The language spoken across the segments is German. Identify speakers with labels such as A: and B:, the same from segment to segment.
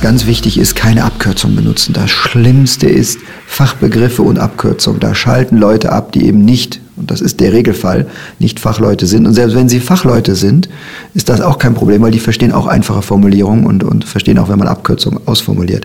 A: ganz wichtig ist, keine Abkürzung benutzen. Das Schlimmste ist Fachbegriffe und Abkürzung. Da schalten Leute ab, die eben nicht, und das ist der Regelfall, nicht Fachleute sind. Und selbst wenn sie Fachleute sind, ist das auch kein Problem, weil die verstehen auch einfache Formulierungen und, und verstehen auch, wenn man Abkürzungen ausformuliert.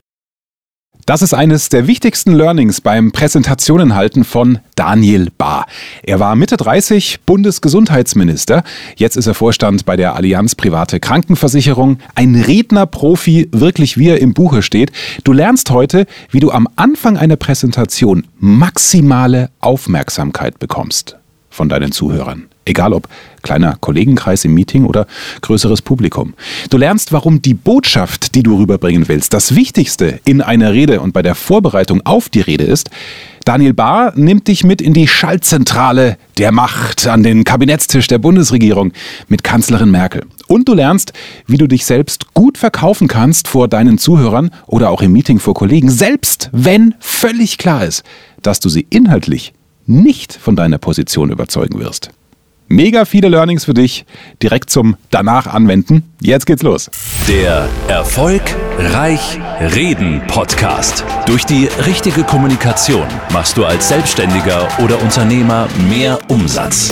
B: Das ist eines der wichtigsten Learnings beim Präsentationenhalten von Daniel Bahr. Er war Mitte 30 Bundesgesundheitsminister. Jetzt ist er Vorstand bei der Allianz Private Krankenversicherung. Ein Rednerprofi, wirklich wie er im Buche steht. Du lernst heute, wie du am Anfang einer Präsentation maximale Aufmerksamkeit bekommst von deinen Zuhörern. Egal ob kleiner Kollegenkreis im Meeting oder größeres Publikum. Du lernst, warum die Botschaft, die du rüberbringen willst, das Wichtigste in einer Rede und bei der Vorbereitung auf die Rede ist. Daniel Bahr nimmt dich mit in die Schaltzentrale der Macht an den Kabinettstisch der Bundesregierung mit Kanzlerin Merkel. Und du lernst, wie du dich selbst gut verkaufen kannst vor deinen Zuhörern oder auch im Meeting vor Kollegen, selbst wenn völlig klar ist, dass du sie inhaltlich nicht von deiner Position überzeugen wirst. Mega viele Learnings für dich direkt zum danach anwenden. Jetzt geht's los.
C: Der Erfolg Reich Reden Podcast. Durch die richtige Kommunikation machst du als Selbstständiger oder Unternehmer mehr Umsatz.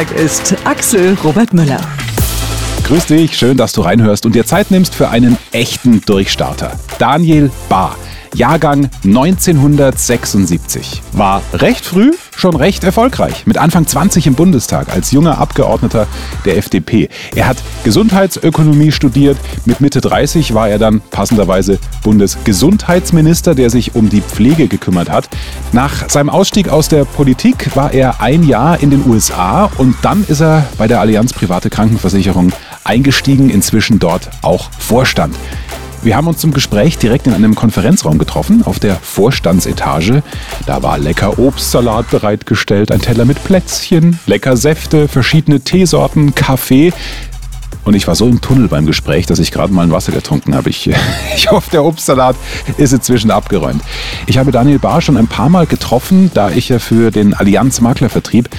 D: ist, Axel Robert Müller.
B: Grüß dich, schön, dass du reinhörst und dir Zeit nimmst für einen echten Durchstarter. Daniel Bahr Jahrgang 1976. War recht früh schon recht erfolgreich. Mit Anfang 20 im Bundestag als junger Abgeordneter der FDP. Er hat Gesundheitsökonomie studiert. Mit Mitte 30 war er dann passenderweise Bundesgesundheitsminister, der sich um die Pflege gekümmert hat. Nach seinem Ausstieg aus der Politik war er ein Jahr in den USA und dann ist er bei der Allianz Private Krankenversicherung eingestiegen, inzwischen dort auch Vorstand. Wir haben uns zum Gespräch direkt in einem Konferenzraum getroffen, auf der Vorstandsetage. Da war lecker Obstsalat bereitgestellt, ein Teller mit Plätzchen, lecker Säfte, verschiedene Teesorten, Kaffee. Und ich war so im Tunnel beim Gespräch, dass ich gerade mal ein Wasser getrunken habe. Ich, ich hoffe, der Obstsalat ist inzwischen abgeräumt. Ich habe Daniel Bahr schon ein paar Mal getroffen, da ich ja für den Allianz Maklervertrieb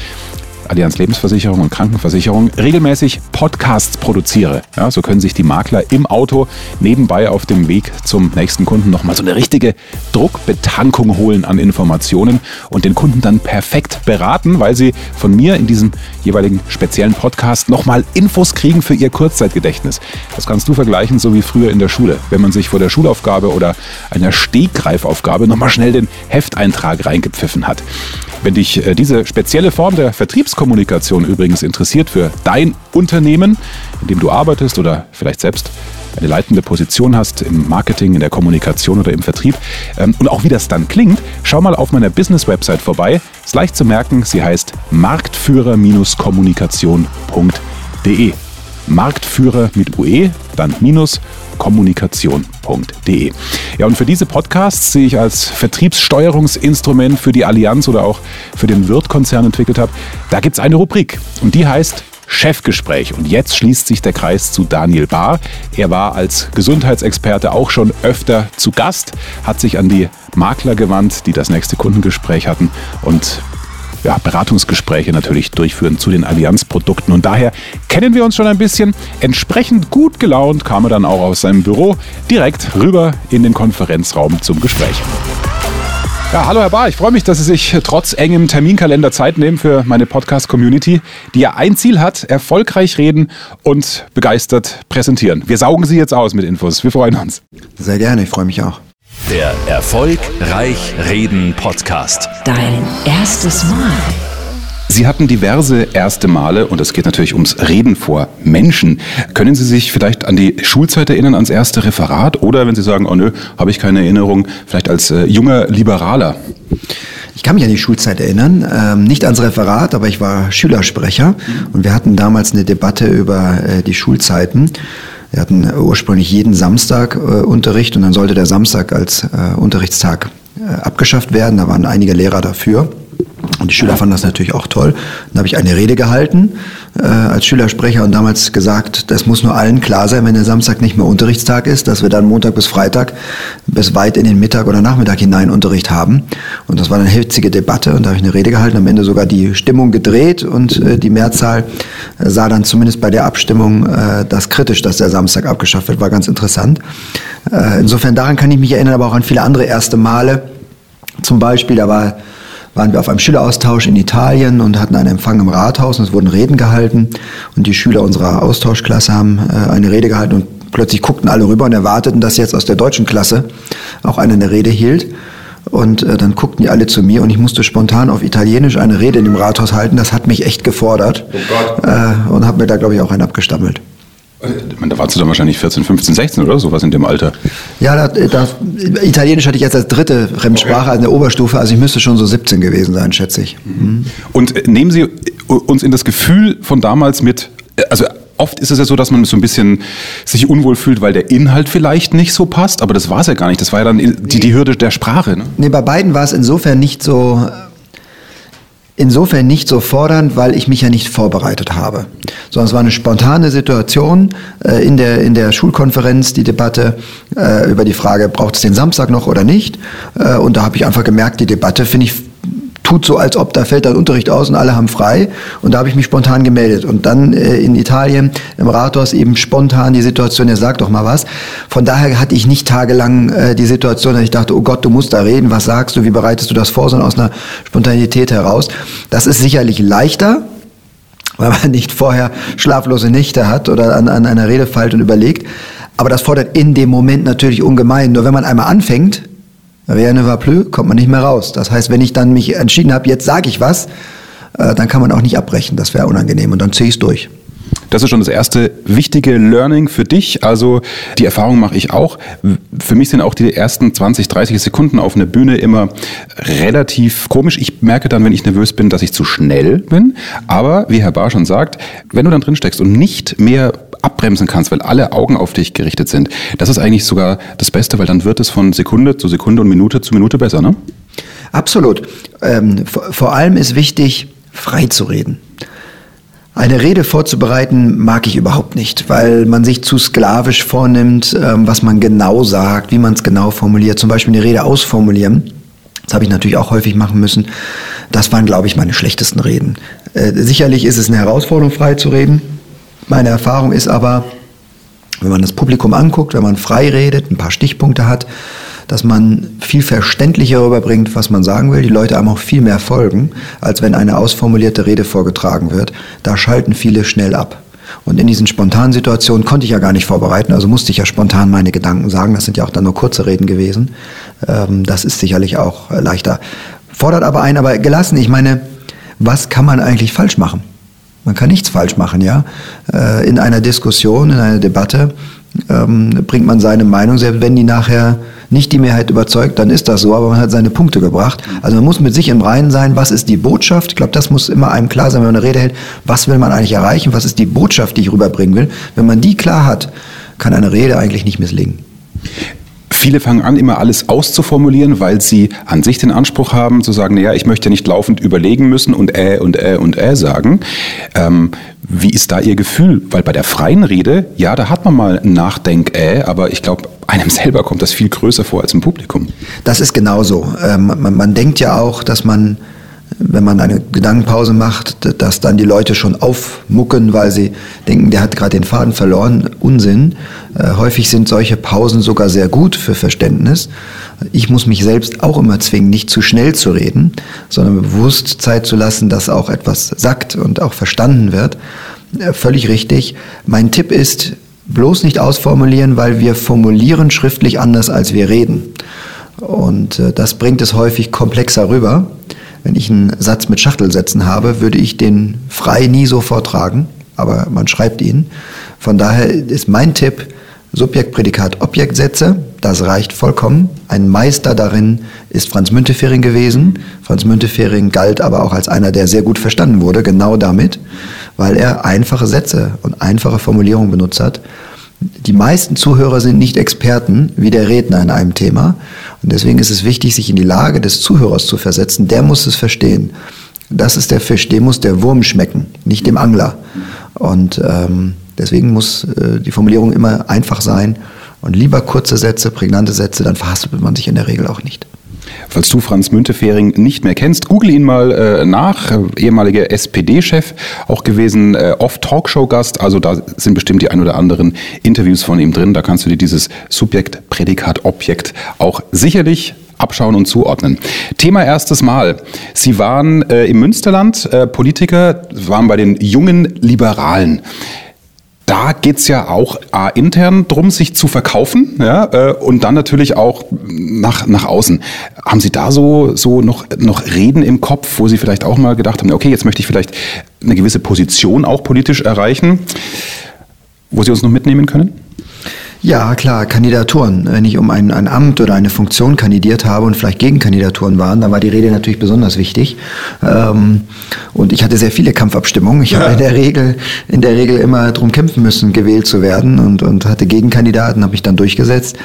B: Allianz Lebensversicherung und Krankenversicherung regelmäßig Podcasts produziere. Ja, so können sich die Makler im Auto nebenbei auf dem Weg zum nächsten Kunden nochmal so eine richtige Druckbetankung holen an Informationen und den Kunden dann perfekt beraten, weil sie von mir in diesem jeweiligen speziellen Podcast nochmal Infos kriegen für ihr Kurzzeitgedächtnis. Das kannst du vergleichen, so wie früher in der Schule. Wenn man sich vor der Schulaufgabe oder einer Stegreifaufgabe nochmal schnell den Hefteintrag reingepfiffen hat. Wenn dich äh, diese spezielle Form der Vertriebskommunikation übrigens interessiert für dein Unternehmen, in dem du arbeitest oder vielleicht selbst eine leitende Position hast im Marketing, in der Kommunikation oder im Vertrieb ähm, und auch wie das dann klingt, schau mal auf meiner Business-Website vorbei. Ist leicht zu merken, sie heißt marktführer-kommunikation.de. Marktführer mit UE, dann minus kommunikation.de. Ja, und für diese Podcasts, die ich als Vertriebssteuerungsinstrument für die Allianz oder auch für den Wirt-Konzern entwickelt habe, da gibt es eine Rubrik und die heißt Chefgespräch. Und jetzt schließt sich der Kreis zu Daniel Bahr. Er war als Gesundheitsexperte auch schon öfter zu Gast, hat sich an die Makler gewandt, die das nächste Kundengespräch hatten und ja, Beratungsgespräche natürlich durchführen zu den Allianzprodukten. Und daher kennen wir uns schon ein bisschen. Entsprechend gut gelaunt kam er dann auch aus seinem Büro direkt rüber in den Konferenzraum zum Gespräch. Ja, hallo Herr Bahr, ich freue mich, dass Sie sich trotz engem Terminkalender Zeit nehmen für meine Podcast-Community, die ja ein Ziel hat, erfolgreich reden und begeistert präsentieren. Wir saugen Sie jetzt aus mit Infos. Wir freuen uns.
A: Sehr gerne, ich freue mich auch.
C: Der Erfolg Reich Reden Podcast.
D: Dein erstes Mal.
B: Sie hatten diverse erste Male und es geht natürlich ums Reden vor Menschen. Können Sie sich vielleicht an die Schulzeit erinnern, ans erste Referat? Oder wenn Sie sagen, oh nö, habe ich keine Erinnerung, vielleicht als äh, junger Liberaler?
A: Ich kann mich an die Schulzeit erinnern, ähm, nicht ans Referat, aber ich war Schülersprecher und wir hatten damals eine Debatte über äh, die Schulzeiten. Wir hatten ursprünglich jeden Samstag äh, Unterricht und dann sollte der Samstag als äh, Unterrichtstag äh, abgeschafft werden. Da waren einige Lehrer dafür. Und die Schüler fanden das natürlich auch toll. Dann habe ich eine Rede gehalten äh, als Schülersprecher und damals gesagt, das muss nur allen klar sein, wenn der Samstag nicht mehr Unterrichtstag ist, dass wir dann Montag bis Freitag bis weit in den Mittag oder Nachmittag hinein Unterricht haben. Und das war eine hitzige Debatte und da habe ich eine Rede gehalten, am Ende sogar die Stimmung gedreht und äh, die Mehrzahl äh, sah dann zumindest bei der Abstimmung äh, das kritisch, dass der Samstag abgeschafft wird, war ganz interessant. Äh, insofern daran kann ich mich erinnern, aber auch an viele andere erste Male. Zum Beispiel, da war waren wir auf einem Schüleraustausch in Italien und hatten einen Empfang im Rathaus und es wurden Reden gehalten und die Schüler unserer Austauschklasse haben äh, eine Rede gehalten und plötzlich guckten alle rüber und erwarteten, dass jetzt aus der deutschen Klasse auch einer eine Rede hielt. Und äh, dann guckten die alle zu mir und ich musste spontan auf Italienisch eine Rede in dem Rathaus halten. Das hat mich echt gefordert oh äh, und habe mir da, glaube ich, auch einen abgestammelt.
B: Da warst du dann wahrscheinlich 14, 15, 16 oder sowas in dem Alter.
A: Ja, da, da, Italienisch hatte ich jetzt als dritte Fremdsprache, also in der Oberstufe, also ich müsste schon so 17 gewesen sein, schätze ich. Mhm.
B: Und äh, nehmen Sie uns in das Gefühl von damals mit, äh, also oft ist es ja so, dass man so ein bisschen sich unwohl fühlt, weil der Inhalt vielleicht nicht so passt, aber das war es ja gar nicht. Das war ja dann die, die Hürde der Sprache. Ne?
A: Nee, bei beiden war es insofern nicht so insofern nicht so fordernd, weil ich mich ja nicht vorbereitet habe. Sondern es war eine spontane Situation äh, in, der, in der Schulkonferenz, die Debatte äh, über die Frage, braucht es den Samstag noch oder nicht? Äh, und da habe ich einfach gemerkt, die Debatte finde ich tut so, als ob da fällt dann Unterricht aus und alle haben frei. Und da habe ich mich spontan gemeldet. Und dann äh, in Italien im Rathaus eben spontan die Situation, er sagt doch mal was. Von daher hatte ich nicht tagelang äh, die Situation, dass ich dachte, oh Gott, du musst da reden, was sagst du, wie bereitest du das vor, sondern aus einer Spontanität heraus. Das ist sicherlich leichter, weil man nicht vorher schlaflose Nächte hat oder an, an einer Rede feilt und überlegt. Aber das fordert in dem Moment natürlich ungemein. Nur wenn man einmal anfängt, Rien ne va plus, kommt man nicht mehr raus. Das heißt, wenn ich dann mich entschieden habe, jetzt sage ich was, äh, dann kann man auch nicht abbrechen. Das wäre unangenehm und dann ziehe ich es durch.
B: Das ist schon das erste wichtige Learning für dich. Also die Erfahrung mache ich auch. Für mich sind auch die ersten 20, 30 Sekunden auf einer Bühne immer relativ komisch. Ich merke dann, wenn ich nervös bin, dass ich zu schnell bin. Aber wie Herr Bar schon sagt, wenn du dann drin steckst und nicht mehr abbremsen kannst, weil alle Augen auf dich gerichtet sind, das ist eigentlich sogar das Beste, weil dann wird es von Sekunde zu Sekunde und Minute zu Minute besser, ne?
A: Absolut. Ähm, vor, allem ist wichtig, frei zu reden. Eine Rede vorzubereiten mag ich überhaupt nicht, weil man sich zu sklavisch vornimmt, ähm, was man genau sagt, wie man es genau formuliert. Zum Beispiel eine Rede ausformulieren. Das habe ich natürlich auch häufig machen müssen. Das waren, glaube ich, meine schlechtesten Reden. Äh, sicherlich ist es eine Herausforderung, frei zu reden. Meine Erfahrung ist aber, wenn man das Publikum anguckt, wenn man frei redet, ein paar Stichpunkte hat, dass man viel verständlicher rüberbringt, was man sagen will. Die Leute haben auch viel mehr folgen, als wenn eine ausformulierte Rede vorgetragen wird. Da schalten viele schnell ab. Und in diesen spontanen Situationen konnte ich ja gar nicht vorbereiten, also musste ich ja spontan meine Gedanken sagen. Das sind ja auch dann nur kurze Reden gewesen. Ähm, das ist sicherlich auch leichter. Fordert aber ein, aber gelassen. Ich meine, was kann man eigentlich falsch machen? Man kann nichts falsch machen, ja. Äh, in einer Diskussion, in einer Debatte ähm, bringt man seine Meinung, selbst wenn die nachher nicht die Mehrheit überzeugt, dann ist das so, aber man hat seine Punkte gebracht. Also man muss mit sich im Reinen sein, was ist die Botschaft? Ich glaube, das muss immer einem klar sein, wenn man eine Rede hält, was will man eigentlich erreichen, was ist die Botschaft, die ich rüberbringen will. Wenn man die klar hat, kann eine Rede eigentlich nicht misslingen.
B: Viele fangen an, immer alles auszuformulieren, weil sie an sich den Anspruch haben, zu sagen, naja, ich möchte nicht laufend überlegen müssen und äh und äh und äh sagen. Ähm, wie ist da Ihr Gefühl? Weil bei der freien Rede, ja, da hat man mal ein Nachdenk-äh, aber ich glaube, einem selber kommt das viel größer vor als im Publikum.
A: Das ist genauso. Ähm, man, man denkt ja auch, dass man wenn man eine Gedankenpause macht, dass dann die Leute schon aufmucken, weil sie denken, der hat gerade den Faden verloren. Unsinn. Äh, häufig sind solche Pausen sogar sehr gut für Verständnis. Ich muss mich selbst auch immer zwingen, nicht zu schnell zu reden, sondern bewusst Zeit zu lassen, dass auch etwas sagt und auch verstanden wird. Äh, völlig richtig. Mein Tipp ist, bloß nicht ausformulieren, weil wir formulieren schriftlich anders, als wir reden. Und äh, das bringt es häufig komplexer rüber. Wenn ich einen Satz mit Schachtelsätzen habe, würde ich den frei nie so vortragen, aber man schreibt ihn. Von daher ist mein Tipp, Subjekt, Prädikat, Objektsätze, das reicht vollkommen. Ein Meister darin ist Franz Müntefering gewesen. Franz Müntefering galt aber auch als einer, der sehr gut verstanden wurde, genau damit, weil er einfache Sätze und einfache Formulierungen benutzt hat. Die meisten Zuhörer sind nicht Experten wie der Redner in einem Thema. Und deswegen ist es wichtig, sich in die Lage des Zuhörers zu versetzen. Der muss es verstehen. Das ist der Fisch, dem muss der Wurm schmecken, nicht dem Angler. Und ähm, deswegen muss äh, die Formulierung immer einfach sein und lieber kurze Sätze, prägnante Sätze, dann verhaspelt man sich in der Regel auch nicht.
B: Falls du Franz Müntefering nicht mehr kennst, google ihn mal äh, nach. Ehemaliger SPD-Chef auch gewesen, äh, oft Talkshow-Gast. Also da sind bestimmt die ein oder anderen Interviews von ihm drin. Da kannst du dir dieses Subjekt, Prädikat, Objekt auch sicherlich abschauen und zuordnen. Thema erstes Mal. Sie waren äh, im Münsterland äh, Politiker, waren bei den jungen Liberalen da geht's ja auch äh, intern drum, sich zu verkaufen ja, äh, und dann natürlich auch nach, nach außen. Haben Sie da so, so noch, noch Reden im Kopf, wo Sie vielleicht auch mal gedacht haben, okay, jetzt möchte ich vielleicht eine gewisse Position auch politisch erreichen, wo Sie uns noch mitnehmen können?
A: Ja, klar, Kandidaturen. Wenn ich um ein, ein Amt oder eine Funktion kandidiert habe und vielleicht Gegenkandidaturen waren, dann war die Rede natürlich besonders wichtig. Ähm, und ich hatte sehr viele Kampfabstimmungen. Ich ja. habe in der Regel, in der Regel immer drum kämpfen müssen, gewählt zu werden und, und hatte Gegenkandidaten, habe ich dann durchgesetzt.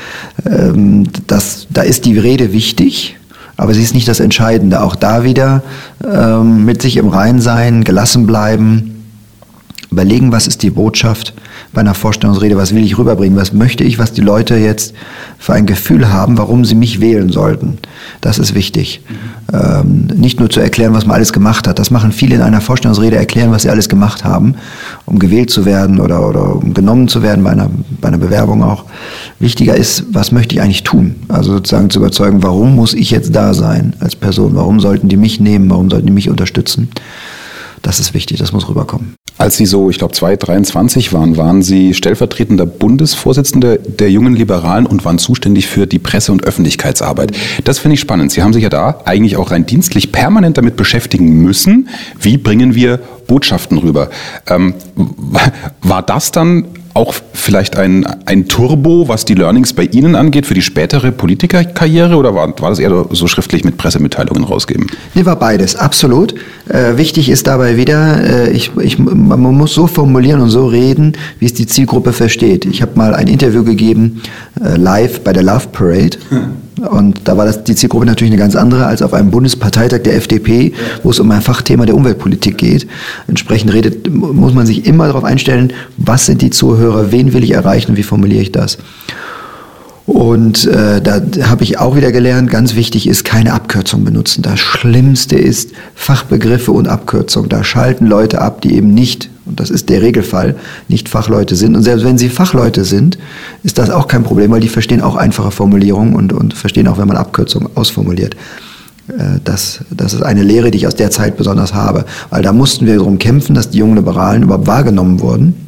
A: Ähm, das, da ist die Rede wichtig. Aber sie ist nicht das Entscheidende. Auch da wieder ähm, mit sich im Rein sein, gelassen bleiben, überlegen, was ist die Botschaft bei einer Vorstellungsrede, was will ich rüberbringen, was möchte ich, was die Leute jetzt für ein Gefühl haben, warum sie mich wählen sollten. Das ist wichtig. Mhm. Ähm, nicht nur zu erklären, was man alles gemacht hat. Das machen viele in einer Vorstellungsrede, erklären, was sie alles gemacht haben, um gewählt zu werden oder, oder um genommen zu werden bei einer, bei einer Bewerbung auch. Wichtiger ist, was möchte ich eigentlich tun? Also sozusagen zu überzeugen, warum muss ich jetzt da sein als Person? Warum sollten die mich nehmen? Warum sollten die mich unterstützen? Das ist wichtig, das muss rüberkommen.
B: Als Sie so, ich glaube, 2023 waren, waren Sie stellvertretender Bundesvorsitzender der Jungen Liberalen und waren zuständig für die Presse- und Öffentlichkeitsarbeit. Das finde ich spannend. Sie haben sich ja da eigentlich auch rein dienstlich permanent damit beschäftigen müssen, wie bringen wir Botschaften rüber. Ähm, war das dann auch vielleicht ein, ein Turbo, was die Learnings bei Ihnen angeht, für die spätere Politikerkarriere oder war, war das eher so schriftlich mit Pressemitteilungen rausgeben?
A: Nee, war beides, absolut. Äh, wichtig ist dabei wieder, äh, ich, ich, man muss so formulieren und so reden, wie es die Zielgruppe versteht. Ich habe mal ein Interview gegeben, äh, live bei der Love Parade. Hm. Und da war das, die Zielgruppe natürlich eine ganz andere als auf einem Bundesparteitag der FDP, wo es um ein Fachthema der Umweltpolitik geht. Entsprechend redet, muss man sich immer darauf einstellen, was sind die Zuhörer, wen will ich erreichen und wie formuliere ich das. Und äh, da habe ich auch wieder gelernt, ganz wichtig ist, keine Abkürzung benutzen. Das Schlimmste ist Fachbegriffe und Abkürzung. Da schalten Leute ab, die eben nicht, und das ist der Regelfall, nicht Fachleute sind. Und selbst wenn sie Fachleute sind, ist das auch kein Problem, weil die verstehen auch einfache Formulierungen und, und verstehen auch, wenn man Abkürzungen ausformuliert. Äh, das, das ist eine Lehre, die ich aus der Zeit besonders habe. Weil da mussten wir darum kämpfen, dass die jungen Liberalen überhaupt wahrgenommen wurden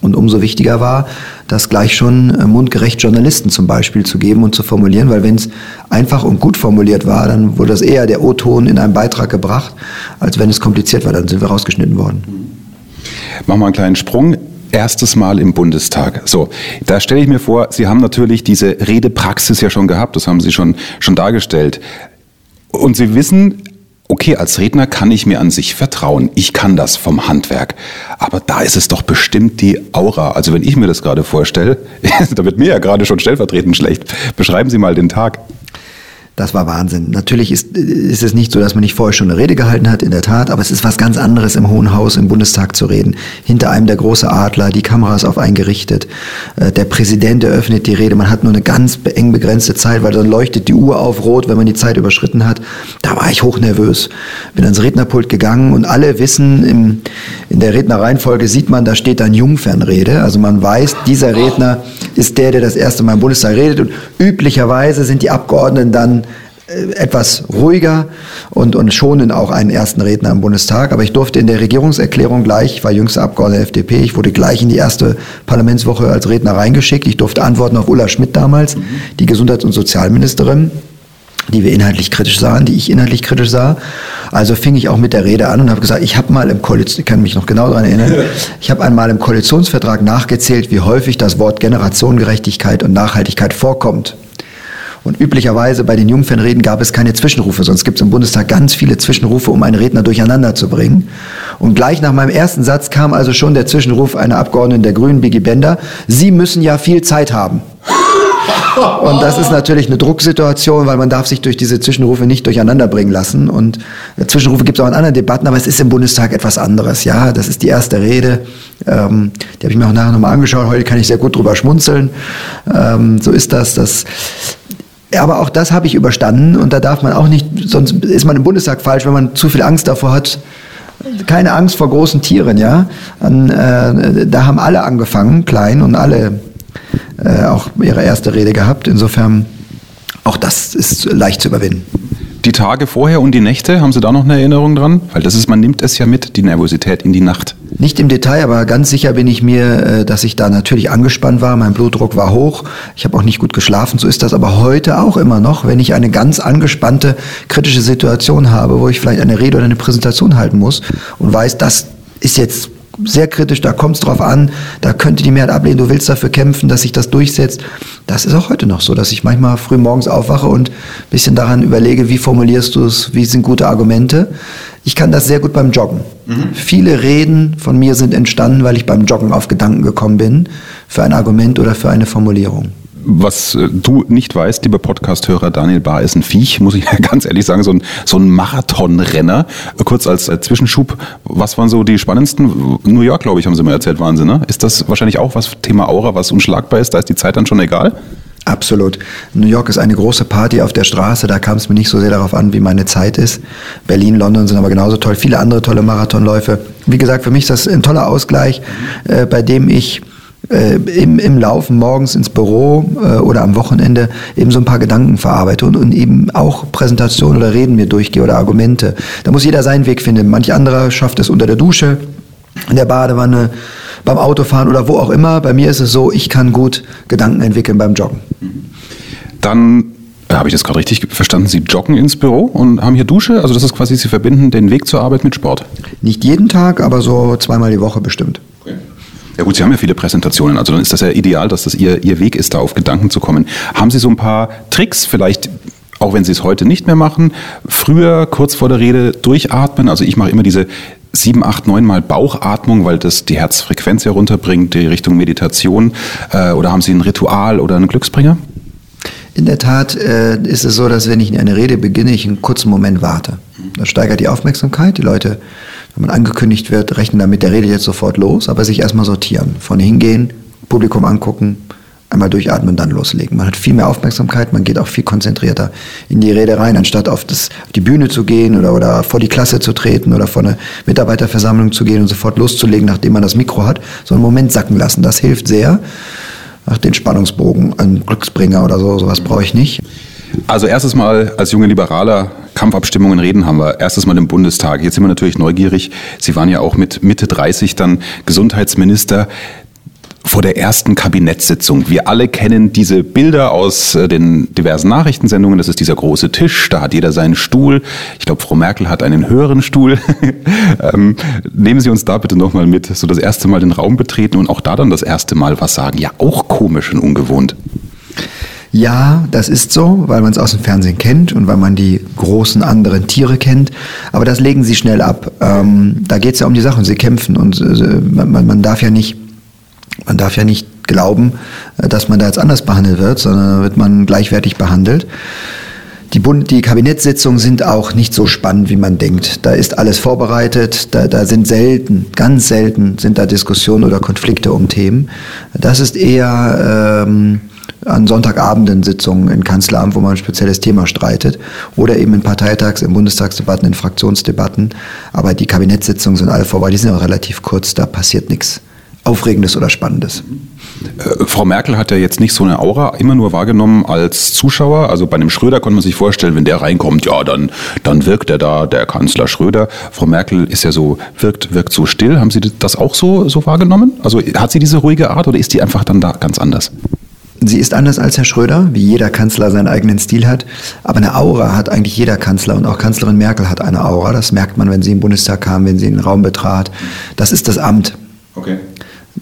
A: und umso wichtiger war, das gleich schon äh, mundgerecht Journalisten zum Beispiel zu geben und zu formulieren, weil wenn es einfach und gut formuliert war, dann wurde das eher der O-Ton in einem Beitrag gebracht, als wenn es kompliziert war, dann sind wir rausgeschnitten worden.
B: Machen wir einen kleinen Sprung erstes Mal im Bundestag. So, da stelle ich mir vor, Sie haben natürlich diese Redepraxis ja schon gehabt, das haben Sie schon, schon dargestellt. Und Sie wissen, okay, als Redner kann ich mir an sich vertrauen. Ich kann das vom Handwerk. Aber da ist es doch bestimmt die Aura. Also wenn ich mir das gerade vorstelle, da wird mir ja gerade schon stellvertretend schlecht. Beschreiben Sie mal den Tag.
A: Das war Wahnsinn. Natürlich ist, ist es nicht so, dass man nicht vorher schon eine Rede gehalten hat, in der Tat, aber es ist was ganz anderes, im Hohen Haus, im Bundestag zu reden. Hinter einem der große Adler, die Kameras auf einen gerichtet. Äh, der Präsident eröffnet die Rede. Man hat nur eine ganz eng begrenzte Zeit, weil dann leuchtet die Uhr auf rot, wenn man die Zeit überschritten hat. Da war ich hochnervös. Bin ans Rednerpult gegangen und alle wissen, im, in der Rednerreihenfolge sieht man, da steht dann Jungfernrede. Also man weiß, dieser Redner ist der, der das erste Mal im Bundestag redet und üblicherweise sind die Abgeordneten dann etwas ruhiger und, und schonen auch einen ersten Redner im Bundestag. Aber ich durfte in der Regierungserklärung gleich, ich war jüngster Abgeordneter der FDP, ich wurde gleich in die erste Parlamentswoche als Redner reingeschickt. Ich durfte antworten auf Ulla Schmidt damals, die Gesundheits- und Sozialministerin die wir inhaltlich kritisch sahen, die ich inhaltlich kritisch sah. Also fing ich auch mit der Rede an und habe gesagt, ich habe mal im Koalition, ich kann mich noch genau daran erinnern, ich habe einmal im Koalitionsvertrag nachgezählt, wie häufig das Wort Generationengerechtigkeit und Nachhaltigkeit vorkommt. Und üblicherweise bei den Jungfernreden gab es keine Zwischenrufe, sonst gibt es im Bundestag ganz viele Zwischenrufe, um einen Redner durcheinander zu bringen. Und gleich nach meinem ersten Satz kam also schon der Zwischenruf einer Abgeordneten der Grünen, Biggie Bender, Sie müssen ja viel Zeit haben. Und das ist natürlich eine Drucksituation, weil man darf sich durch diese Zwischenrufe nicht durcheinander bringen lassen. Und Zwischenrufe gibt es auch in anderen Debatten, aber es ist im Bundestag etwas anderes. Ja, das ist die erste Rede. Ähm, die habe ich mir auch nachher nochmal angeschaut. Heute kann ich sehr gut drüber schmunzeln. Ähm, so ist das. das aber auch das habe ich überstanden und da darf man auch nicht, sonst ist man im Bundestag falsch, wenn man zu viel Angst davor hat, keine Angst vor großen Tieren, ja. Und, äh, da haben alle angefangen, klein und alle äh, auch ihre erste Rede gehabt. Insofern, auch das ist leicht zu überwinden.
B: Die Tage vorher und die Nächte, haben Sie da noch eine Erinnerung dran? Weil das ist, man nimmt es ja mit, die Nervosität in die Nacht.
A: Nicht im Detail, aber ganz sicher bin ich mir, äh, dass ich da natürlich angespannt war. Mein Blutdruck war hoch. Ich habe auch nicht gut geschlafen. So ist das aber heute auch immer noch, wenn ich eine ganz angespannte, kritische Situation habe, wo ich vielleicht eine Rede oder eine Präsentation halten muss und weiß, das ist jetzt sehr kritisch, da kommt es drauf an, da könnte die Mehrheit ablehnen, du willst dafür kämpfen, dass sich das durchsetzt. Das ist auch heute noch so, dass ich manchmal früh morgens aufwache und ein bisschen daran überlege, wie formulierst du es, wie sind gute Argumente. Ich kann das sehr gut beim Joggen. Mhm. Viele Reden von mir sind entstanden, weil ich beim Joggen auf Gedanken gekommen bin, für ein Argument oder für eine Formulierung
B: was äh, du nicht weißt, lieber Podcast-Hörer, Daniel Bahr ist ein Viech, muss ich ganz ehrlich sagen, so ein, so ein Marathonrenner. Kurz als Zwischenschub, was waren so die spannendsten? New York, glaube ich, haben sie mir erzählt, Wahnsinn, ne? Ist das wahrscheinlich auch was Thema Aura, was unschlagbar ist? Da ist die Zeit dann schon egal?
A: Absolut. New York ist eine große Party auf der Straße, da kam es mir nicht so sehr darauf an, wie meine Zeit ist. Berlin, London sind aber genauso toll. Viele andere tolle Marathonläufe. Wie gesagt, für mich ist das ein toller Ausgleich, äh, bei dem ich äh, im, im Laufen morgens ins Büro äh, oder am Wochenende eben so ein paar Gedanken verarbeite und, und eben auch Präsentationen oder Reden mir durchgehe oder Argumente. Da muss jeder seinen Weg finden. Manch anderer schafft es unter der Dusche, in der Badewanne, beim Autofahren oder wo auch immer. Bei mir ist es so, ich kann gut Gedanken entwickeln beim Joggen.
B: Dann äh, habe ich das gerade richtig verstanden? Sie joggen ins Büro und haben hier Dusche? Also das ist quasi, Sie verbinden den Weg zur Arbeit mit Sport?
A: Nicht jeden Tag, aber so zweimal die Woche bestimmt.
B: Ja gut, Sie haben ja viele Präsentationen, also dann ist das ja ideal, dass das Ihr, Ihr Weg ist, da auf Gedanken zu kommen. Haben Sie so ein paar Tricks, vielleicht auch wenn Sie es heute nicht mehr machen, früher kurz vor der Rede durchatmen? Also ich mache immer diese sieben, acht, neun Mal Bauchatmung, weil das die Herzfrequenz herunterbringt, die Richtung Meditation. Äh, oder haben Sie ein Ritual oder einen Glücksbringer?
A: In der Tat äh, ist es so, dass wenn ich eine Rede beginne, ich einen kurzen Moment warte. Das steigert die Aufmerksamkeit. Die Leute wenn man angekündigt wird, rechnen damit, der redet jetzt sofort los, aber sich erstmal sortieren. Vorne hingehen, Publikum angucken, einmal durchatmen, dann loslegen. Man hat viel mehr Aufmerksamkeit, man geht auch viel konzentrierter in die Rede rein, anstatt auf, das, auf die Bühne zu gehen oder, oder vor die Klasse zu treten oder vor eine Mitarbeiterversammlung zu gehen und sofort loszulegen, nachdem man das Mikro hat, so einen Moment sacken lassen. Das hilft sehr. Ach, den Spannungsbogen, einen Glücksbringer oder so, sowas brauche ich nicht.
B: Also erstes Mal als junge Liberaler Kampfabstimmungen reden haben wir erstes Mal im Bundestag. Jetzt sind wir natürlich neugierig. Sie waren ja auch mit Mitte 30 dann Gesundheitsminister vor der ersten Kabinettssitzung. Wir alle kennen diese Bilder aus äh, den diversen Nachrichtensendungen. Das ist dieser große Tisch, da hat jeder seinen Stuhl. Ich glaube, Frau Merkel hat einen höheren Stuhl. ähm, nehmen Sie uns da bitte nochmal mit, so das erste Mal den Raum betreten und auch da dann das erste Mal was sagen. Ja, auch komisch und ungewohnt.
A: Ja, das ist so, weil man es aus dem Fernsehen kennt und weil man die großen anderen Tiere kennt. Aber das legen sie schnell ab. Ähm, da geht es ja um die Sache und sie kämpfen und äh, man, man, darf ja nicht, man darf ja nicht glauben, äh, dass man da jetzt anders behandelt wird, sondern wird man gleichwertig behandelt. Die, Bund die Kabinettssitzungen sind auch nicht so spannend, wie man denkt. Da ist alles vorbereitet, da, da sind selten, ganz selten sind da Diskussionen oder Konflikte um Themen. Das ist eher ähm, an Sonntagabenden Sitzungen in Kanzleramt, wo man ein spezielles Thema streitet oder eben in Parteitags-, in Bundestagsdebatten, in Fraktionsdebatten. Aber die Kabinettssitzungen sind alle vorbei, die sind auch relativ kurz, da passiert nichts Aufregendes oder Spannendes.
B: Äh, Frau Merkel hat ja jetzt nicht so eine Aura immer nur wahrgenommen als Zuschauer. Also bei einem Schröder konnte man sich vorstellen, wenn der reinkommt, ja, dann, dann wirkt er da, der Kanzler Schröder. Frau Merkel ist ja so, wirkt, wirkt so still. Haben Sie das auch so, so wahrgenommen? Also hat sie diese ruhige Art oder ist die einfach dann da ganz anders?
A: Sie ist anders als Herr Schröder, wie jeder Kanzler seinen eigenen Stil hat. Aber eine Aura hat eigentlich jeder Kanzler und auch Kanzlerin Merkel hat eine Aura. Das merkt man, wenn sie im Bundestag kam, wenn sie in den Raum betrat. Das ist das Amt. Okay.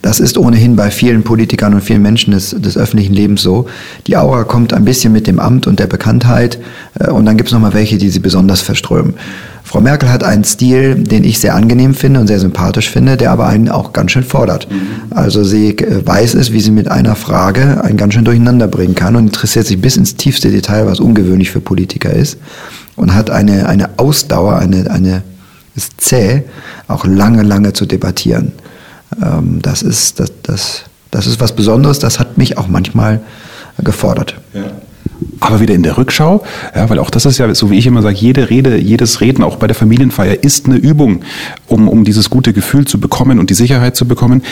A: Das ist ohnehin bei vielen Politikern und vielen Menschen des, des öffentlichen Lebens so. Die Aura kommt ein bisschen mit dem Amt und der Bekanntheit äh, und dann gibt es nochmal welche, die sie besonders verströmen. Frau Merkel hat einen Stil, den ich sehr angenehm finde und sehr sympathisch finde, der aber einen auch ganz schön fordert. Also sie äh, weiß es, wie sie mit einer Frage einen ganz schön durcheinander bringen kann und interessiert sich bis ins tiefste Detail, was ungewöhnlich für Politiker ist und hat eine, eine Ausdauer, eine, eine ist zäh, auch lange, lange zu debattieren. Ähm, das, ist, das, das, das ist was Besonderes, das hat mich auch manchmal gefordert.
B: Ja. Aber wieder in der Rückschau, ja, weil auch das ist ja, so wie ich immer sage, jede Rede, jedes Reden, auch bei der Familienfeier, ist eine Übung, um, um dieses gute Gefühl zu bekommen und die Sicherheit zu bekommen.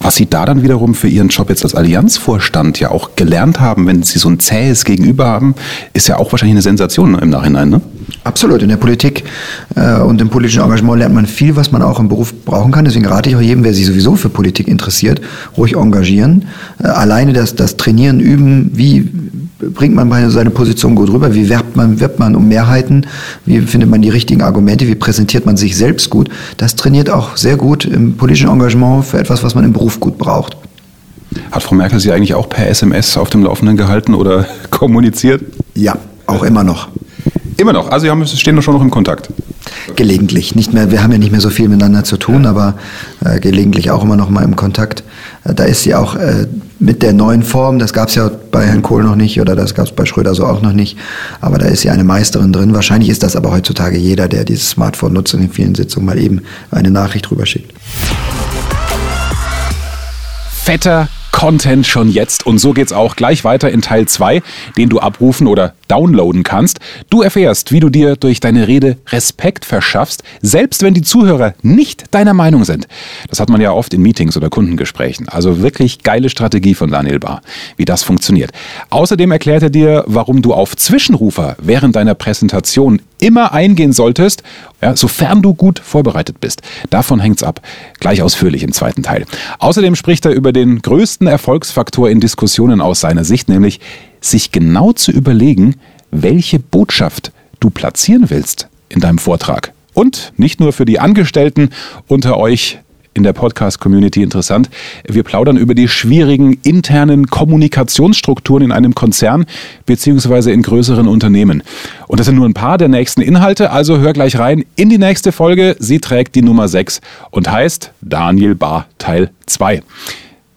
B: Was Sie da dann wiederum für Ihren Job jetzt als Allianzvorstand ja auch gelernt haben, wenn Sie so ein zähes Gegenüber haben, ist ja auch wahrscheinlich eine Sensation im Nachhinein, ne?
A: Absolut. In der Politik äh, und im politischen Engagement lernt man viel, was man auch im Beruf brauchen kann. Deswegen rate ich auch jedem, wer sich sowieso für Politik interessiert, ruhig engagieren. Äh, alleine das, das Trainieren, Üben, wie bringt man seine Position gut rüber, wie werbt man, wirbt man um Mehrheiten, wie findet man die richtigen Argumente, wie präsentiert man sich selbst gut. Das trainiert auch sehr gut im politischen Engagement für etwas, was man im Beruf gut braucht.
B: Hat Frau Merkel Sie eigentlich auch per SMS auf dem Laufenden gehalten oder kommuniziert?
A: Ja, auch immer noch.
B: Immer noch. Also Sie stehen doch schon noch im Kontakt.
A: Gelegentlich. Nicht mehr, wir haben ja nicht mehr so viel miteinander zu tun, aber äh, gelegentlich auch immer noch mal im Kontakt. Äh, da ist sie auch äh, mit der neuen Form, das gab es ja bei Herrn Kohl noch nicht oder das gab es bei Schröder so auch noch nicht, aber da ist sie eine Meisterin drin. Wahrscheinlich ist das aber heutzutage jeder, der dieses Smartphone nutzt und in vielen Sitzungen mal eben eine Nachricht drüber schickt.
B: Content schon jetzt. Und so geht's auch gleich weiter in Teil 2, den du abrufen oder downloaden kannst. Du erfährst, wie du dir durch deine Rede Respekt verschaffst, selbst wenn die Zuhörer nicht deiner Meinung sind. Das hat man ja oft in Meetings oder Kundengesprächen. Also wirklich geile Strategie von Daniel Barr, wie das funktioniert. Außerdem erklärt er dir, warum du auf Zwischenrufer während deiner Präsentation immer eingehen solltest, ja, sofern du gut vorbereitet bist. Davon hängt's ab. Gleich ausführlich im zweiten Teil. Außerdem spricht er über den größten Erfolgsfaktor in Diskussionen aus seiner Sicht, nämlich sich genau zu überlegen, welche Botschaft du platzieren willst in deinem Vortrag. Und nicht nur für die Angestellten unter euch in der Podcast-Community interessant. Wir plaudern über die schwierigen internen Kommunikationsstrukturen in einem Konzern beziehungsweise in größeren Unternehmen. Und das sind nur ein paar der nächsten Inhalte, also hör gleich rein in die nächste Folge. Sie trägt die Nummer 6 und heißt Daniel Bar Teil 2.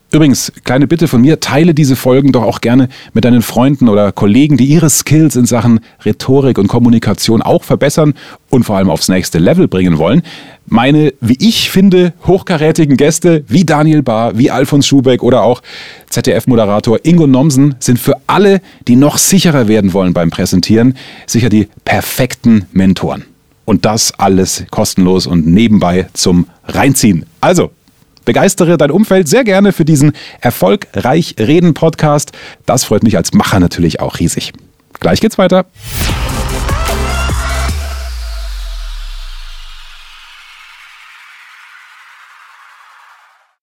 B: Übrigens, kleine Bitte von mir, teile diese Folgen doch auch gerne mit deinen Freunden oder Kollegen, die ihre Skills in Sachen Rhetorik und Kommunikation auch verbessern und vor allem aufs nächste Level bringen wollen. Meine, wie ich finde, hochkarätigen Gäste wie Daniel Bahr, wie Alfons Schubeck oder auch ZDF-Moderator Ingo Nomsen sind für alle, die noch sicherer werden wollen beim Präsentieren, sicher die perfekten Mentoren. Und das alles kostenlos und nebenbei zum Reinziehen. Also, Begeistere dein Umfeld sehr gerne für diesen Erfolgreich Reden Podcast. Das freut mich als Macher natürlich auch riesig. Gleich geht's weiter.